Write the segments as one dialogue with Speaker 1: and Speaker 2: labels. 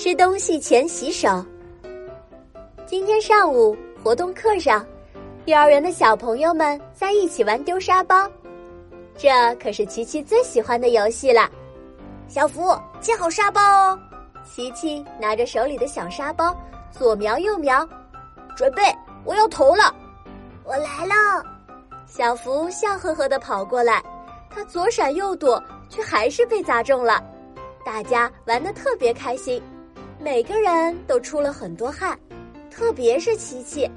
Speaker 1: 吃东西前洗手。今天上午活动课上，幼儿园的小朋友们在一起玩丢沙包，这可是琪琪最喜欢的游戏了。
Speaker 2: 小福，接好沙包哦！
Speaker 1: 琪琪拿着手里的小沙包，左瞄右瞄，
Speaker 2: 准备，我要投了。
Speaker 3: 我来了。
Speaker 1: 小福笑呵呵的跑过来，他左闪右躲，却还是被砸中了。大家玩的特别开心，每个人都出了很多汗，特别是琪琪，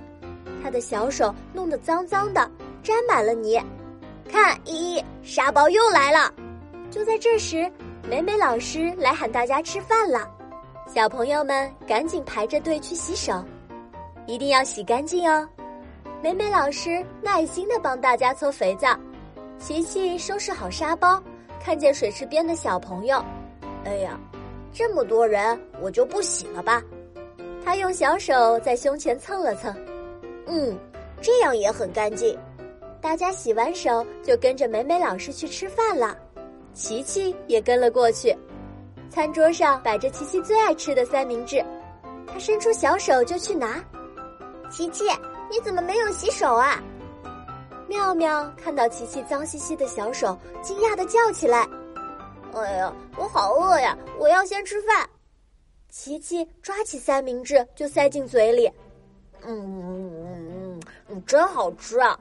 Speaker 1: 他的小手弄得脏脏的，沾满了泥。
Speaker 2: 看，依依，沙包又来了。
Speaker 1: 就在这时，美美老师来喊大家吃饭了，小朋友们赶紧排着队去洗手，一定要洗干净哦。美美老师耐心的帮大家搓肥皂，琪琪收拾好沙包，看见水池边的小朋友，
Speaker 2: 哎呀，这么多人，我就不洗了吧。
Speaker 1: 他用小手在胸前蹭了蹭，
Speaker 2: 嗯，这样也很干净。
Speaker 1: 大家洗完手就跟着美美老师去吃饭了，琪琪也跟了过去。餐桌上摆着琪琪最爱吃的三明治，他伸出小手就去拿，
Speaker 3: 琪琪。你怎么没有洗手啊？
Speaker 1: 妙妙看到琪琪脏兮兮的小手，惊讶的叫起来：“
Speaker 2: 哎呀，我好饿呀！我要先吃饭。”
Speaker 1: 琪琪抓起三明治就塞进嘴里，
Speaker 2: 嗯嗯嗯嗯，真好吃啊！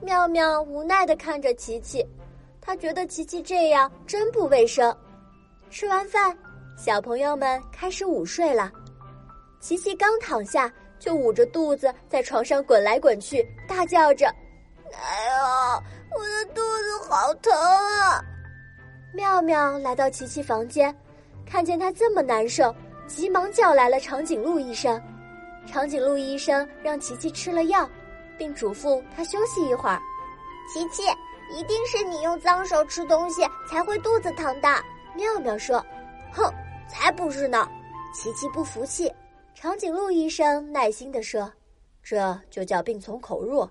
Speaker 1: 妙妙无奈的看着琪琪，他觉得琪琪这样真不卫生。吃完饭，小朋友们开始午睡了。琪琪刚躺下。就捂着肚子在床上滚来滚去，大叫着：“
Speaker 3: 哎呀，我的肚子好疼啊！”
Speaker 1: 妙妙来到琪琪房间，看见她这么难受，急忙叫来了长颈鹿医生。长颈鹿医生让琪琪吃了药，并嘱咐她休息一会儿。
Speaker 3: 琪琪，一定是你用脏手吃东西才会肚子疼的。
Speaker 1: 妙妙说：“
Speaker 2: 哼，才不是呢！”
Speaker 1: 琪琪不服气。长颈鹿医生耐心地说：“这就叫病从口入，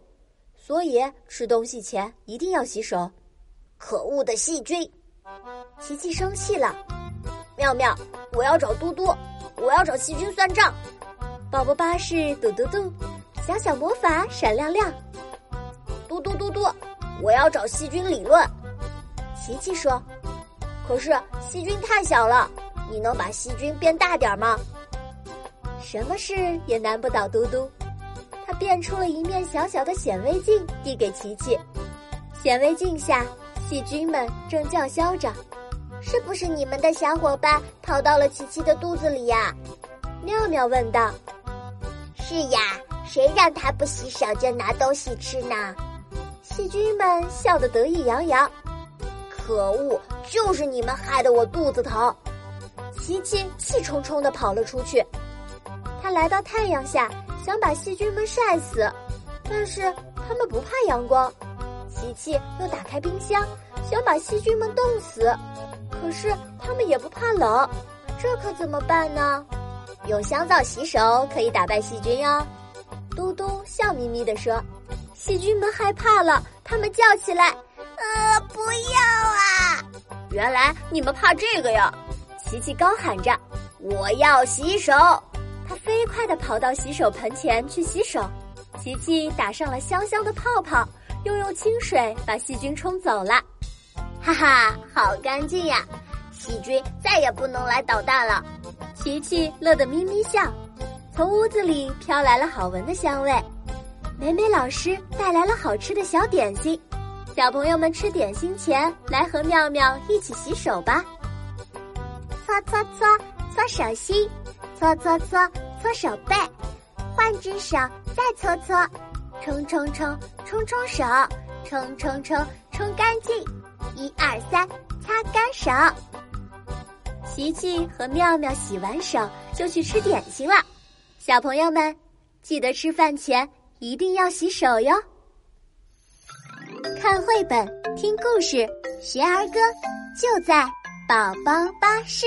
Speaker 1: 所以吃东西前一定要洗手。”
Speaker 2: 可恶的细菌！
Speaker 1: 琪琪生气了。
Speaker 2: 妙妙，我要找嘟嘟，我要找细菌算账。
Speaker 1: 宝宝巴士嘟嘟嘟，小小魔法闪亮亮。
Speaker 2: 嘟嘟嘟嘟，我要找细菌理论。
Speaker 1: 琪琪说：“
Speaker 2: 可是细菌太小了，你能把细菌变大点吗？”
Speaker 1: 什么事也难不倒嘟嘟，他变出了一面小小的显微镜，递给琪琪。显微镜下，细菌们正叫嚣着：“
Speaker 3: 是不是你们的小伙伴跑到了琪琪的肚子里呀？”
Speaker 1: 妙妙问道。
Speaker 3: “是呀，谁让他不洗手就拿东西吃呢？”
Speaker 1: 细菌们笑得得意洋洋。
Speaker 2: “可恶，就是你们害得我肚子疼！”
Speaker 1: 琪琪气冲冲地跑了出去。他来到太阳下，想把细菌们晒死，但是他们不怕阳光。琪琪又打开冰箱，想把细菌们冻死，可是他们也不怕冷，这可怎么办呢？用香皂洗手可以打败细菌哟。嘟嘟笑眯眯地说：“细菌们害怕了，他们叫起来：‘
Speaker 3: 呃，不要啊！’
Speaker 2: 原来你们怕这个呀！”
Speaker 1: 琪琪高喊着：“
Speaker 2: 我要洗手！”
Speaker 1: 他飞快地跑到洗手盆前去洗手，琪琪打上了香香的泡泡，又用清水把细菌冲走了。
Speaker 2: 哈哈，好干净呀！细菌再也不能来捣蛋了。
Speaker 1: 琪琪乐得咪咪笑。从屋子里飘来了好闻的香味，美美老师带来了好吃的小点心。小朋友们吃点心前，来和妙妙一起洗手吧。
Speaker 3: 搓搓搓，搓手心。搓搓搓，搓手背，换只手再搓搓，冲冲冲，冲冲手，冲冲冲，冲干净，一二三，擦干手。
Speaker 1: 琪琪和妙妙洗完手就去吃点心了。小朋友们，记得吃饭前一定要洗手哟。看绘本，听故事，学儿歌，就在宝宝巴士。